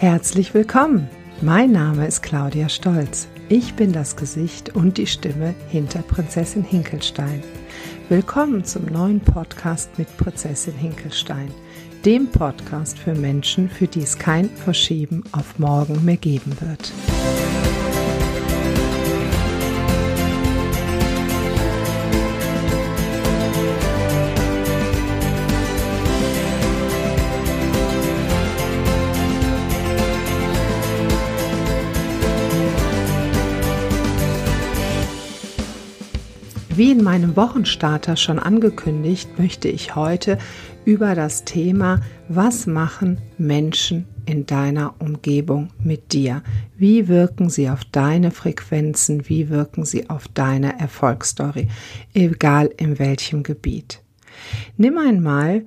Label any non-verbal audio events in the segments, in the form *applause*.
Herzlich willkommen. Mein Name ist Claudia Stolz. Ich bin das Gesicht und die Stimme hinter Prinzessin Hinkelstein. Willkommen zum neuen Podcast mit Prinzessin Hinkelstein, dem Podcast für Menschen, für die es kein Verschieben auf morgen mehr geben wird. Wie in meinem Wochenstarter schon angekündigt, möchte ich heute über das Thema, was machen Menschen in deiner Umgebung mit dir? Wie wirken sie auf deine Frequenzen? Wie wirken sie auf deine Erfolgsstory? Egal in welchem Gebiet. Nimm einmal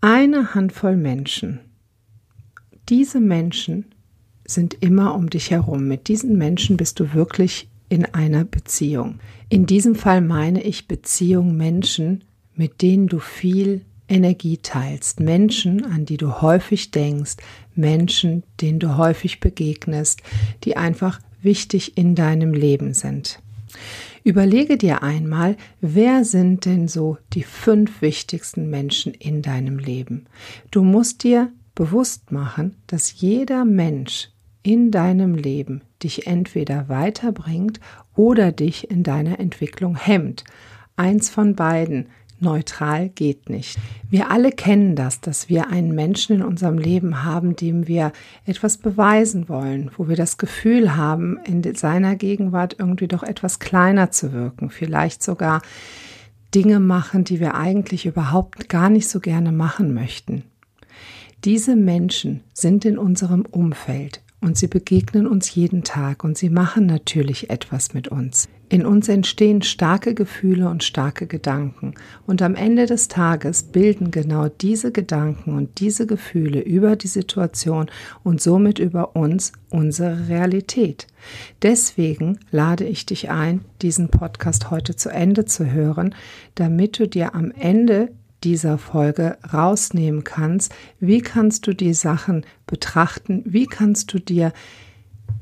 eine Handvoll Menschen. Diese Menschen sind immer um dich herum. Mit diesen Menschen bist du wirklich in einer Beziehung. In diesem Fall meine ich Beziehung Menschen, mit denen du viel Energie teilst, Menschen, an die du häufig denkst, Menschen, denen du häufig begegnest, die einfach wichtig in deinem Leben sind. Überlege dir einmal, wer sind denn so die fünf wichtigsten Menschen in deinem Leben? Du musst dir bewusst machen, dass jeder Mensch in deinem Leben dich entweder weiterbringt oder dich in deiner Entwicklung hemmt. Eins von beiden. Neutral geht nicht. Wir alle kennen das, dass wir einen Menschen in unserem Leben haben, dem wir etwas beweisen wollen, wo wir das Gefühl haben, in seiner Gegenwart irgendwie doch etwas kleiner zu wirken, vielleicht sogar Dinge machen, die wir eigentlich überhaupt gar nicht so gerne machen möchten. Diese Menschen sind in unserem Umfeld und sie begegnen uns jeden Tag und sie machen natürlich etwas mit uns. In uns entstehen starke Gefühle und starke Gedanken und am Ende des Tages bilden genau diese Gedanken und diese Gefühle über die Situation und somit über uns unsere Realität. Deswegen lade ich dich ein, diesen Podcast heute zu Ende zu hören, damit du dir am Ende dieser Folge rausnehmen kannst. Wie kannst du die Sachen betrachten? Wie kannst du dir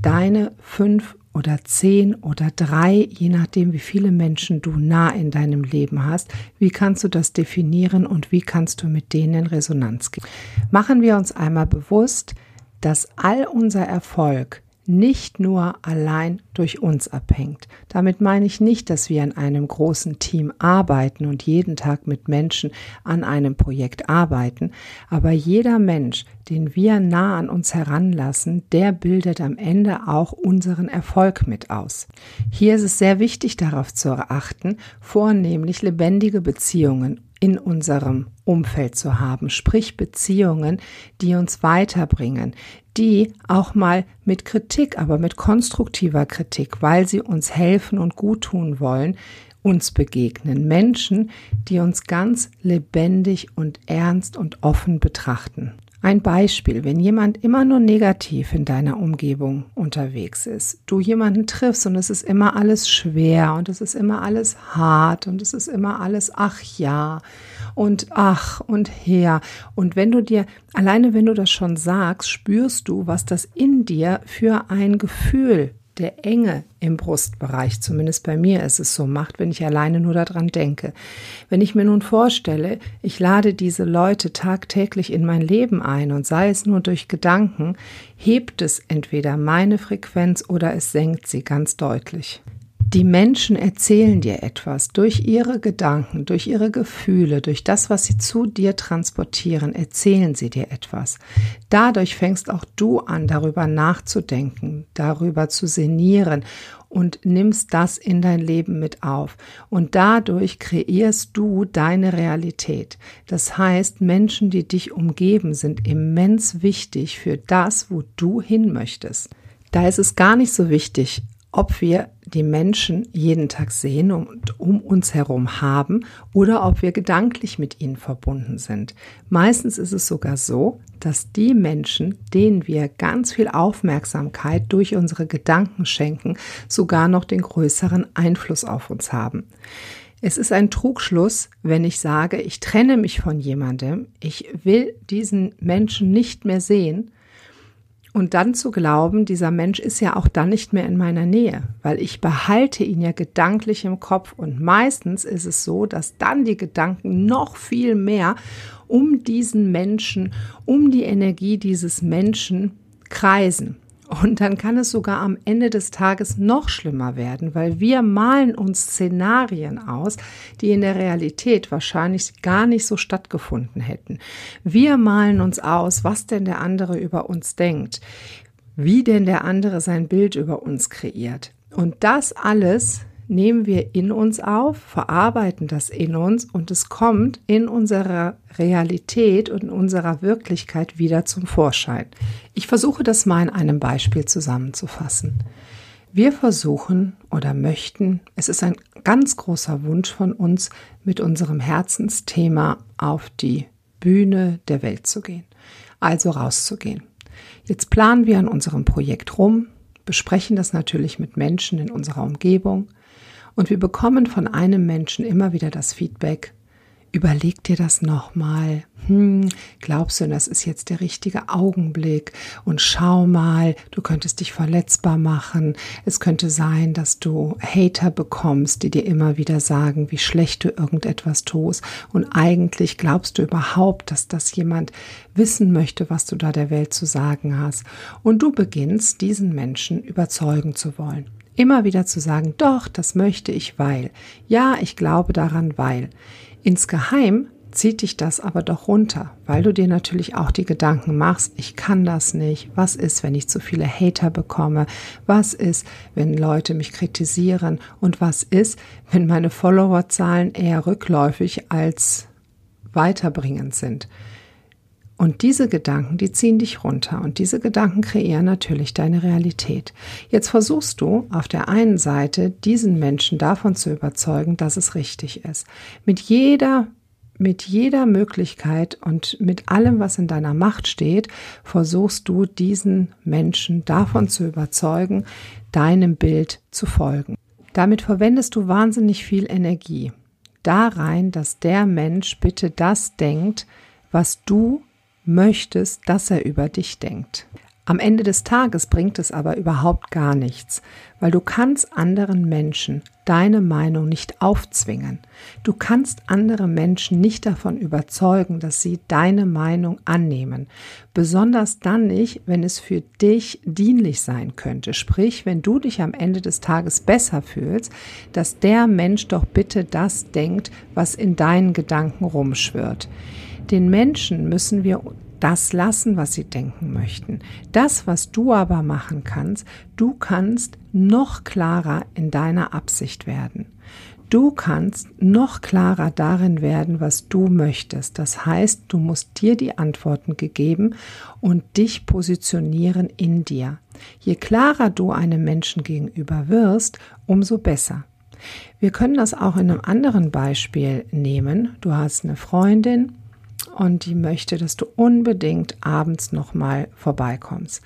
deine fünf oder zehn oder drei, je nachdem, wie viele Menschen du nah in deinem Leben hast, wie kannst du das definieren und wie kannst du mit denen in Resonanz gehen? Machen wir uns einmal bewusst, dass all unser Erfolg nicht nur allein durch uns abhängt. Damit meine ich nicht, dass wir in einem großen Team arbeiten und jeden Tag mit Menschen an einem Projekt arbeiten, aber jeder Mensch, den wir nah an uns heranlassen, der bildet am Ende auch unseren Erfolg mit aus. Hier ist es sehr wichtig darauf zu achten, vornehmlich lebendige Beziehungen in unserem Umfeld zu haben, sprich Beziehungen, die uns weiterbringen, die auch mal mit Kritik, aber mit konstruktiver Kritik, weil sie uns helfen und gut tun wollen, uns begegnen. Menschen, die uns ganz lebendig und ernst und offen betrachten. Ein Beispiel, wenn jemand immer nur negativ in deiner Umgebung unterwegs ist, du jemanden triffst und es ist immer alles schwer und es ist immer alles hart und es ist immer alles ach ja und ach und her. Und wenn du dir alleine wenn du das schon sagst, spürst du, was das in dir für ein Gefühl der Enge im Brustbereich, zumindest bei mir ist es so, macht, wenn ich alleine nur daran denke. Wenn ich mir nun vorstelle, ich lade diese Leute tagtäglich in mein Leben ein und sei es nur durch Gedanken, hebt es entweder meine Frequenz oder es senkt sie ganz deutlich. Die Menschen erzählen dir etwas durch ihre Gedanken, durch ihre Gefühle, durch das, was sie zu dir transportieren, erzählen sie dir etwas. Dadurch fängst auch du an, darüber nachzudenken, darüber zu sinnieren und nimmst das in dein Leben mit auf. Und dadurch kreierst du deine Realität. Das heißt, Menschen, die dich umgeben, sind immens wichtig für das, wo du hin möchtest. Da ist es gar nicht so wichtig, ob wir die Menschen jeden Tag sehen und um uns herum haben oder ob wir gedanklich mit ihnen verbunden sind. Meistens ist es sogar so, dass die Menschen, denen wir ganz viel Aufmerksamkeit durch unsere Gedanken schenken, sogar noch den größeren Einfluss auf uns haben. Es ist ein Trugschluss, wenn ich sage, ich trenne mich von jemandem, ich will diesen Menschen nicht mehr sehen Und dann zu glauben, dieser Mensch ist ja auch dann nicht mehr in meiner Nähe, weil ich behalte ihn ja gedanklich im Kopf. Und meistens ist es so, dass dann die Gedanken noch viel mehr um diesen Menschen, um die Energie dieses Menschen kreisen. Und dann kann es sogar am Ende des Tages noch schlimmer werden, weil wir malen uns Szenarien aus, die in der Realität wahrscheinlich gar nicht so stattgefunden hätten. Wir malen uns aus, was denn der andere über uns denkt, wie denn der andere sein Bild über uns kreiert. Und das alles nehmen wir in uns auf, verarbeiten das in uns und es kommt in unserer Realität und in unserer Wirklichkeit wieder zum Vorschein. Ich versuche das mal in einem Beispiel zusammenzufassen. Wir versuchen oder möchten, es ist ein ganz großer Wunsch von uns, mit unserem Herzensthema auf die Bühne der Welt zu gehen, also rauszugehen. Jetzt planen wir an unserem Projekt rum, besprechen das natürlich mit Menschen in unserer Umgebung, und wir bekommen von einem Menschen immer wieder das Feedback, überleg dir das nochmal. Hm, glaubst du, das ist jetzt der richtige Augenblick? Und schau mal, du könntest dich verletzbar machen. Es könnte sein, dass du Hater bekommst, die dir immer wieder sagen, wie schlecht du irgendetwas tust. Und eigentlich glaubst du überhaupt, dass das jemand wissen möchte, was du da der Welt zu sagen hast. Und du beginnst, diesen Menschen überzeugen zu wollen. Immer wieder zu sagen, doch, das möchte ich, weil. Ja, ich glaube daran, weil. Insgeheim zieht dich das aber doch runter, weil du dir natürlich auch die Gedanken machst, ich kann das nicht, was ist, wenn ich zu viele Hater bekomme, was ist, wenn Leute mich kritisieren und was ist, wenn meine Followerzahlen eher rückläufig als weiterbringend sind. Und diese Gedanken, die ziehen dich runter und diese Gedanken kreieren natürlich deine Realität. Jetzt versuchst du auf der einen Seite diesen Menschen davon zu überzeugen, dass es richtig ist. Mit jeder mit jeder Möglichkeit und mit allem, was in deiner Macht steht, versuchst du diesen Menschen davon zu überzeugen, deinem Bild zu folgen. Damit verwendest du wahnsinnig viel Energie da rein, dass der Mensch bitte das denkt, was du möchtest, dass er über dich denkt. Am Ende des Tages bringt es aber überhaupt gar nichts, weil du kannst anderen Menschen deine Meinung nicht aufzwingen. Du kannst andere Menschen nicht davon überzeugen, dass sie deine Meinung annehmen. Besonders dann nicht, wenn es für dich dienlich sein könnte. Sprich, wenn du dich am Ende des Tages besser fühlst, dass der Mensch doch bitte das denkt, was in deinen Gedanken rumschwirrt. Den Menschen müssen wir das lassen, was sie denken möchten. Das, was du aber machen kannst, du kannst noch klarer in deiner Absicht werden. Du kannst noch klarer darin werden, was du möchtest. Das heißt, du musst dir die Antworten gegeben und dich positionieren in dir. Je klarer du einem Menschen gegenüber wirst, umso besser. Wir können das auch in einem anderen Beispiel nehmen. Du hast eine Freundin, und die möchte, dass du unbedingt abends nochmal vorbeikommst.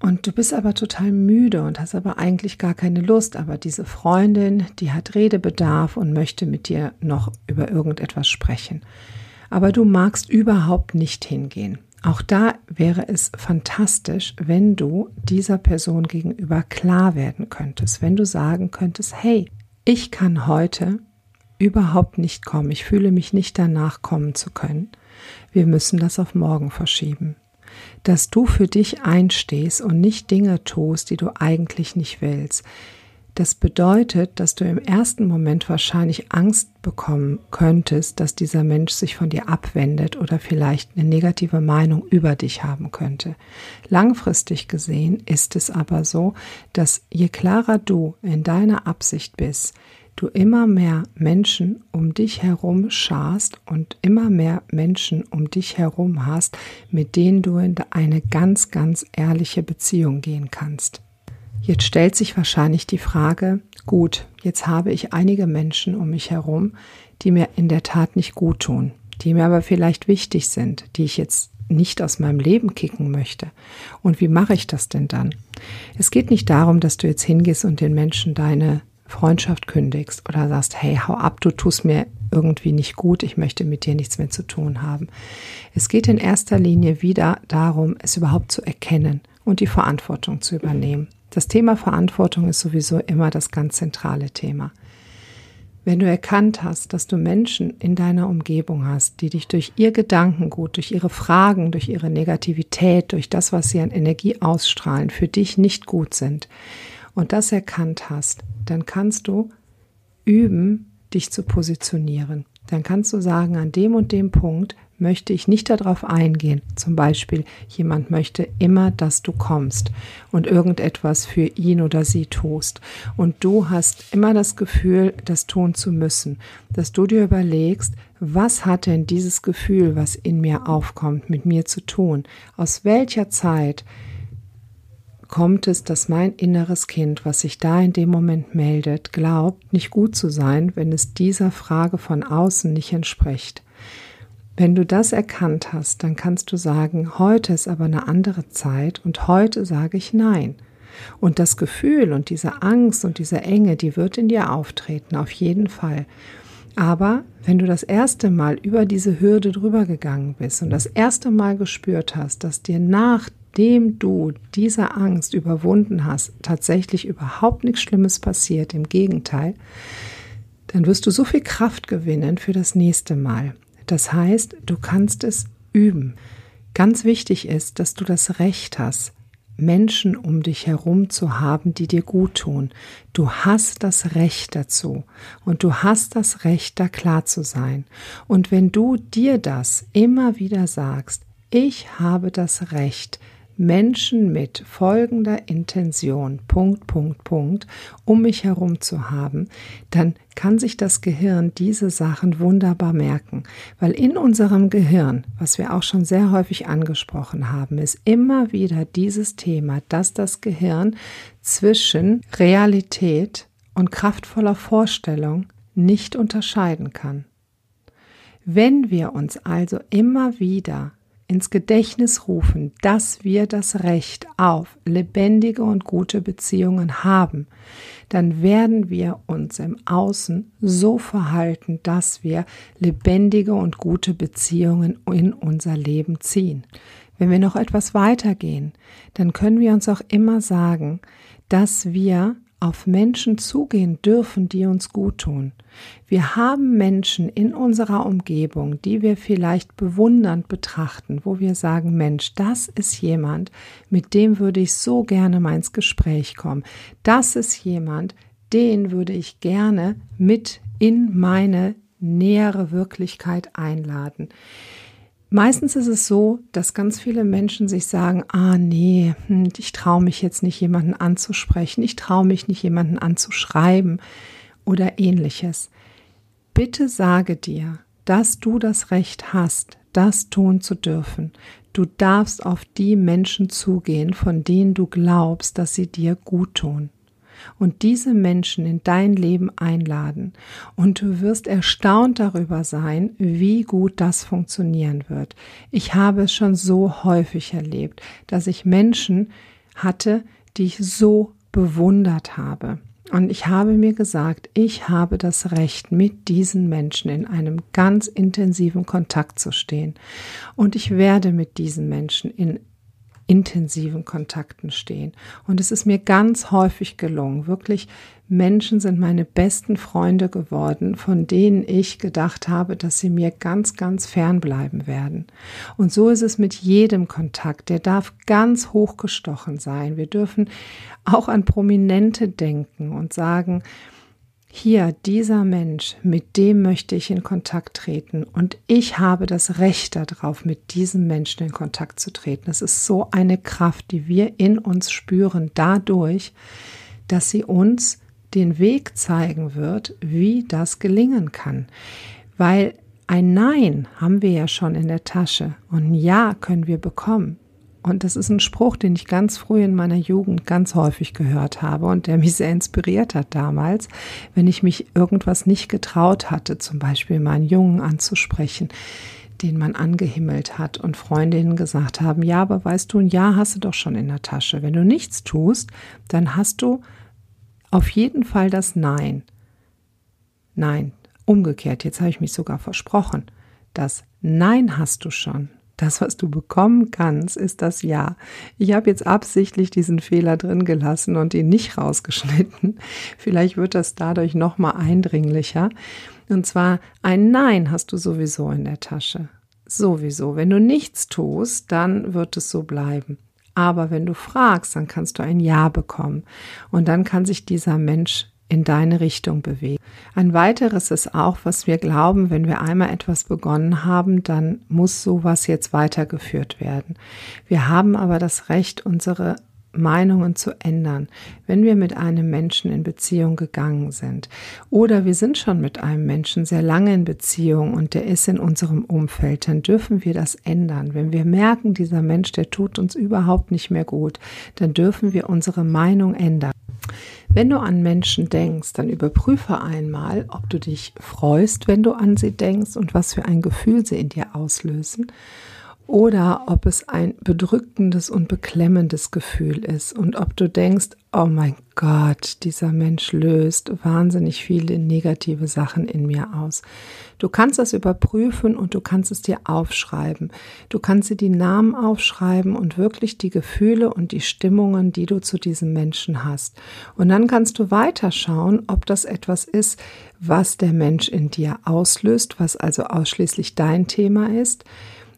Und du bist aber total müde und hast aber eigentlich gar keine Lust. Aber diese Freundin, die hat Redebedarf und möchte mit dir noch über irgendetwas sprechen. Aber du magst überhaupt nicht hingehen. Auch da wäre es fantastisch, wenn du dieser Person gegenüber klar werden könntest, wenn du sagen könntest, hey, ich kann heute überhaupt nicht kommen. Ich fühle mich nicht danach kommen zu können. Wir müssen das auf morgen verschieben. Dass du für dich einstehst und nicht Dinge tust, die du eigentlich nicht willst. Das bedeutet, dass du im ersten Moment wahrscheinlich Angst bekommen könntest, dass dieser Mensch sich von dir abwendet oder vielleicht eine negative Meinung über dich haben könnte. Langfristig gesehen ist es aber so, dass je klarer du in deiner Absicht bist, du immer mehr Menschen um dich herum scharst und immer mehr Menschen um dich herum hast, mit denen du in eine ganz, ganz ehrliche Beziehung gehen kannst. Jetzt stellt sich wahrscheinlich die Frage, gut, jetzt habe ich einige Menschen um mich herum, die mir in der Tat nicht gut tun, die mir aber vielleicht wichtig sind, die ich jetzt nicht aus meinem Leben kicken möchte. Und wie mache ich das denn dann? Es geht nicht darum, dass du jetzt hingehst und den Menschen deine Freundschaft kündigst oder sagst, hey, hau ab, du tust mir irgendwie nicht gut, ich möchte mit dir nichts mehr zu tun haben. Es geht in erster Linie wieder darum, es überhaupt zu erkennen und die Verantwortung zu übernehmen. Das Thema Verantwortung ist sowieso immer das ganz zentrale Thema. Wenn du erkannt hast, dass du Menschen in deiner Umgebung hast, die dich durch ihr Gedankengut, durch ihre Fragen, durch ihre Negativität, durch das, was sie an Energie ausstrahlen, für dich nicht gut sind und das erkannt hast, dann kannst du üben, dich zu positionieren. Dann kannst du sagen, an dem und dem Punkt möchte ich nicht darauf eingehen. Zum Beispiel, jemand möchte immer, dass du kommst und irgendetwas für ihn oder sie tust. Und du hast immer das Gefühl, das tun zu müssen, dass du dir überlegst, was hat denn dieses Gefühl, was in mir aufkommt, mit mir zu tun? Aus welcher Zeit kommt es, dass mein inneres Kind, was sich da in dem Moment meldet, glaubt, nicht gut zu sein, wenn es dieser Frage von außen nicht entspricht. Wenn du das erkannt hast, dann kannst du sagen, heute ist aber eine andere Zeit und heute sage ich Nein. Und das Gefühl und diese Angst und diese Enge, die wird in dir auftreten, auf jeden Fall. Aber wenn du das erste Mal über diese Hürde drüber gegangen bist und das erste Mal gespürt hast, dass dir nachdem du diese Angst überwunden hast, tatsächlich überhaupt nichts Schlimmes passiert, im Gegenteil, dann wirst du so viel Kraft gewinnen für das nächste Mal. Das heißt, du kannst es üben. Ganz wichtig ist, dass du das Recht hast, Menschen um dich herum zu haben, die dir gut tun. Du hast das Recht dazu und du hast das Recht, da klar zu sein. Und wenn du dir das immer wieder sagst, ich habe das Recht, Menschen mit folgender Intention, Punkt, Punkt, Punkt, um mich herum zu haben, dann kann sich das Gehirn diese Sachen wunderbar merken, weil in unserem Gehirn, was wir auch schon sehr häufig angesprochen haben, ist immer wieder dieses Thema, dass das Gehirn zwischen Realität und kraftvoller Vorstellung nicht unterscheiden kann. Wenn wir uns also immer wieder ins Gedächtnis rufen, dass wir das Recht auf lebendige und gute Beziehungen haben, dann werden wir uns im Außen so verhalten, dass wir lebendige und gute Beziehungen in unser Leben ziehen. Wenn wir noch etwas weitergehen, dann können wir uns auch immer sagen, dass wir auf Menschen zugehen dürfen, die uns gut tun. Wir haben Menschen in unserer Umgebung, die wir vielleicht bewundernd betrachten, wo wir sagen, Mensch, das ist jemand, mit dem würde ich so gerne mal ins Gespräch kommen. Das ist jemand, den würde ich gerne mit in meine nähere Wirklichkeit einladen. Meistens ist es so, dass ganz viele Menschen sich sagen, ah nee, hm, ich traue mich jetzt nicht jemanden anzusprechen, ich traue mich nicht jemanden anzuschreiben oder ähnliches. Bitte sage dir, dass du das Recht hast, das tun zu dürfen. Du darfst auf die Menschen zugehen, von denen du glaubst, dass sie dir gut tun und diese Menschen in dein Leben einladen. Und du wirst erstaunt darüber sein, wie gut das funktionieren wird. Ich habe es schon so häufig erlebt, dass ich Menschen hatte, die ich so bewundert habe. Und ich habe mir gesagt, ich habe das Recht, mit diesen Menschen in einem ganz intensiven Kontakt zu stehen. Und ich werde mit diesen Menschen in intensiven Kontakten stehen. Und es ist mir ganz häufig gelungen. Wirklich, Menschen sind meine besten Freunde geworden, von denen ich gedacht habe, dass sie mir ganz, ganz fern bleiben werden. Und so ist es mit jedem Kontakt. Der darf ganz hochgestochen sein. Wir dürfen auch an Prominente denken und sagen, hier, dieser Mensch, mit dem möchte ich in Kontakt treten und ich habe das Recht darauf, mit diesem Menschen in Kontakt zu treten. Es ist so eine Kraft, die wir in uns spüren, dadurch, dass sie uns den Weg zeigen wird, wie das gelingen kann. Weil ein Nein haben wir ja schon in der Tasche und ein Ja können wir bekommen. Und das ist ein Spruch, den ich ganz früh in meiner Jugend ganz häufig gehört habe und der mich sehr inspiriert hat damals, wenn ich mich irgendwas nicht getraut hatte, zum Beispiel meinen Jungen anzusprechen, den man angehimmelt hat und Freundinnen gesagt haben, ja, aber weißt du, ein Ja hast du doch schon in der Tasche. Wenn du nichts tust, dann hast du auf jeden Fall das Nein. Nein, Umgekehrt, jetzt habe ich mich sogar versprochen. Das Nein hast du schon. Das, was du bekommen kannst, ist das Ja. Ich habe jetzt absichtlich diesen Fehler drin gelassen und ihn nicht rausgeschnitten. *laughs* Vielleicht wird das dadurch noch mal eindringlicher. Und zwar ein Nein hast du sowieso in der Tasche. Sowieso. Wenn du nichts tust, dann wird es so bleiben. Aber wenn du fragst, dann kannst du ein Ja bekommen. Und dann kann sich dieser Mensch in deine Richtung bewegen. Ein weiteres ist auch, was wir glauben, wenn wir einmal etwas begonnen haben, dann muss sowas jetzt weitergeführt werden. Wir haben aber das Recht, unsere Meinungen zu ändern, wenn wir mit einem Menschen in Beziehung gegangen sind. Oder wir sind schon mit einem Menschen sehr lange in Beziehung und der ist in unserem Umfeld, dann dürfen wir das ändern. Wenn wir merken, dieser Mensch, der tut uns überhaupt nicht mehr gut, dann dürfen wir unsere Meinung ändern. Wenn du an Menschen denkst, dann überprüfe einmal, ob du dich freust, wenn du an sie denkst und was für ein Gefühl sie in dir auslösen oder ob es ein bedrückendes und beklemmendes Gefühl ist und ob du denkst, oh mein Gott, dieser Mensch löst wahnsinnig viele negative Sachen in mir aus. Du kannst das überprüfen und du kannst es dir aufschreiben. Du kannst dir die Namen aufschreiben und wirklich die Gefühle und die Stimmungen, die du zu diesem Menschen hast. Und dann kannst du weiterschauen, ob das etwas ist, was der Mensch in dir auslöst, was also ausschließlich dein Thema ist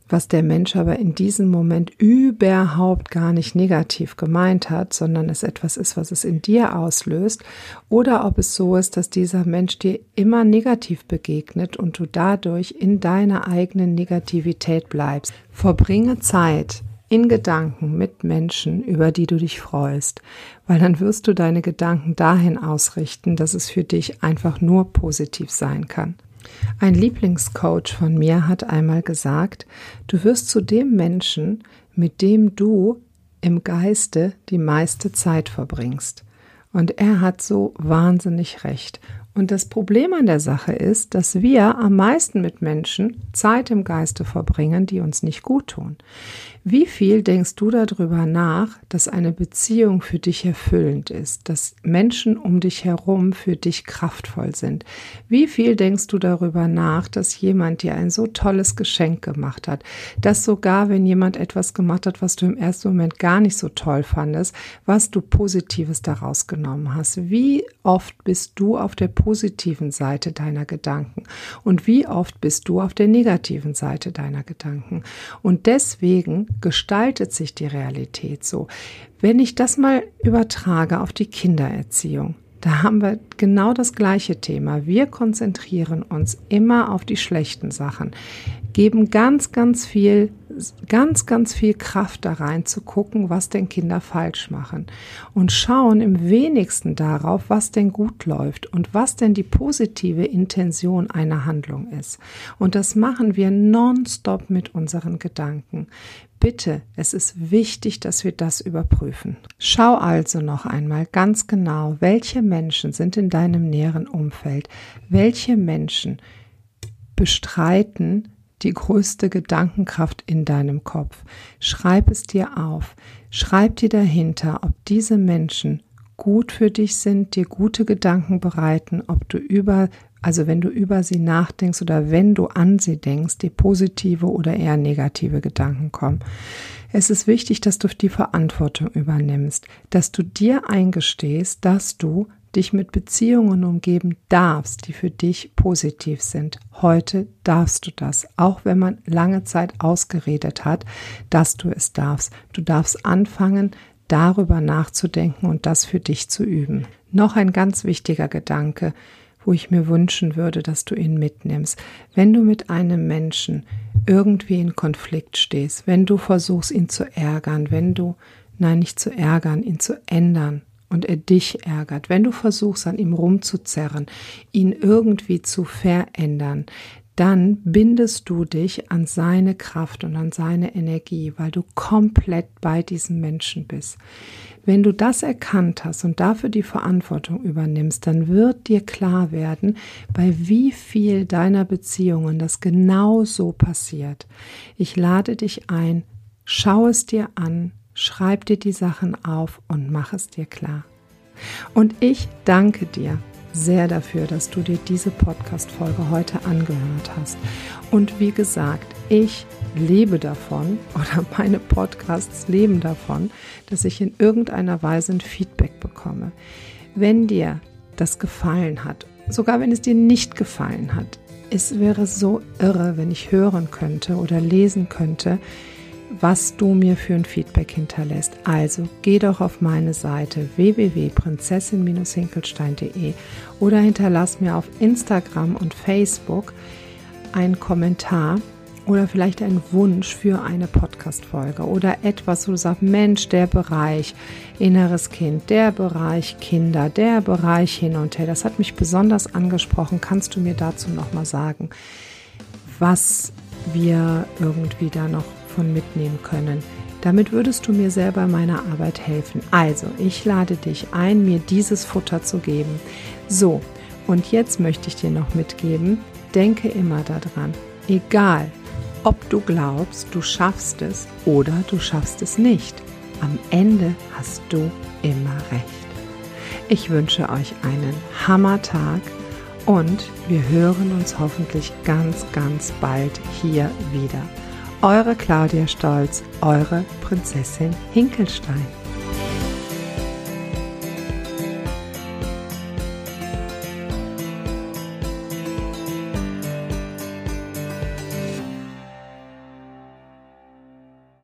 was der Mensch aber in diesem Moment überhaupt gar nicht negativ gemeint hat, sondern es etwas ist, was es in dir auslöst, oder ob es so ist, dass dieser Mensch dir immer negativ begegnet und du dadurch in deiner eigenen Negativität bleibst. Verbringe Zeit in Gedanken mit Menschen, über die du dich freust, weil dann wirst du deine Gedanken dahin ausrichten, dass es für dich einfach nur positiv sein kann. Ein Lieblingscoach von mir hat einmal gesagt, du wirst zu dem Menschen, mit dem du im Geiste die meiste Zeit verbringst. Und er hat so wahnsinnig recht. Und das Problem an der Sache ist, dass wir am meisten mit Menschen Zeit im Geiste verbringen, die uns nicht gut tun. Wie viel denkst du darüber nach, dass eine Beziehung für dich erfüllend ist, dass Menschen um dich herum für dich kraftvoll sind? Wie viel denkst du darüber nach, dass jemand dir ein so tolles Geschenk gemacht hat, dass sogar wenn jemand etwas gemacht hat, was du im ersten Moment gar nicht so toll fandest, was du Positives daraus genommen hast? Wie oft bist du auf der positiven Seite deiner Gedanken und wie oft bist du auf der negativen Seite deiner Gedanken? Und deswegen gestaltet sich die Realität so. Wenn ich das mal übertrage auf die Kindererziehung, da haben wir genau das gleiche Thema. Wir konzentrieren uns immer auf die schlechten Sachen, geben ganz, ganz viel ganz, ganz viel Kraft da rein zu gucken, was denn Kinder falsch machen und schauen im wenigsten darauf, was denn gut läuft und was denn die positive Intention einer Handlung ist. Und das machen wir nonstop mit unseren Gedanken. Bitte, es ist wichtig, dass wir das überprüfen. Schau also noch einmal ganz genau, welche Menschen sind in deinem näheren Umfeld, welche Menschen bestreiten die größte Gedankenkraft in deinem Kopf. Schreib es dir auf. Schreib dir dahinter, ob diese Menschen gut für dich sind, dir gute Gedanken bereiten, ob du über, also wenn du über sie nachdenkst oder wenn du an sie denkst, die positive oder eher negative Gedanken kommen. Es ist wichtig, dass du die Verantwortung übernimmst, dass du dir eingestehst, dass du dich mit Beziehungen umgeben darfst, die für dich positiv sind. Heute darfst du das, auch wenn man lange Zeit ausgeredet hat, dass du es darfst. Du darfst anfangen, darüber nachzudenken und das für dich zu üben. Noch ein ganz wichtiger Gedanke, wo ich mir wünschen würde, dass du ihn mitnimmst. Wenn du mit einem Menschen irgendwie in Konflikt stehst, wenn du versuchst, ihn zu ärgern, wenn du, nein, nicht zu ärgern, ihn zu ändern, und er dich ärgert, wenn du versuchst, an ihm rumzuzerren, ihn irgendwie zu verändern, dann bindest du dich an seine Kraft und an seine Energie, weil du komplett bei diesem Menschen bist. Wenn du das erkannt hast und dafür die Verantwortung übernimmst, dann wird dir klar werden, bei wie viel deiner Beziehungen das genau so passiert. Ich lade dich ein, schau es dir an, Schreib dir die Sachen auf und mach es dir klar. Und ich danke dir sehr dafür, dass du dir diese Podcast-Folge heute angehört hast. Und wie gesagt, ich lebe davon oder *laughs* meine Podcasts leben davon, dass ich in irgendeiner Weise ein Feedback bekomme. Wenn dir das gefallen hat, sogar wenn es dir nicht gefallen hat, es wäre so irre, wenn ich hören könnte oder lesen könnte, was du mir für ein Feedback hinterlässt. Also geh doch auf meine Seite www.prinzessin-hinkelstein.de oder hinterlass mir auf Instagram und Facebook einen Kommentar oder vielleicht einen Wunsch für eine Podcast-Folge oder etwas, wo du sagst, Mensch, der Bereich inneres Kind, der Bereich Kinder, der Bereich hin und her, das hat mich besonders angesprochen. Kannst du mir dazu nochmal sagen, was wir irgendwie da noch von mitnehmen können? Damit würdest du mir selber in meiner Arbeit helfen. Also, ich lade dich ein, mir dieses Futter zu geben. So, und jetzt möchte ich dir noch mitgeben, denke immer daran, egal ob du glaubst, du schaffst es oder du schaffst es nicht. Am Ende hast du immer recht. Ich wünsche euch einen Hammertag und wir hören uns hoffentlich ganz, ganz bald hier wieder. Eure Claudia Stolz, eure Prinzessin Hinkelstein.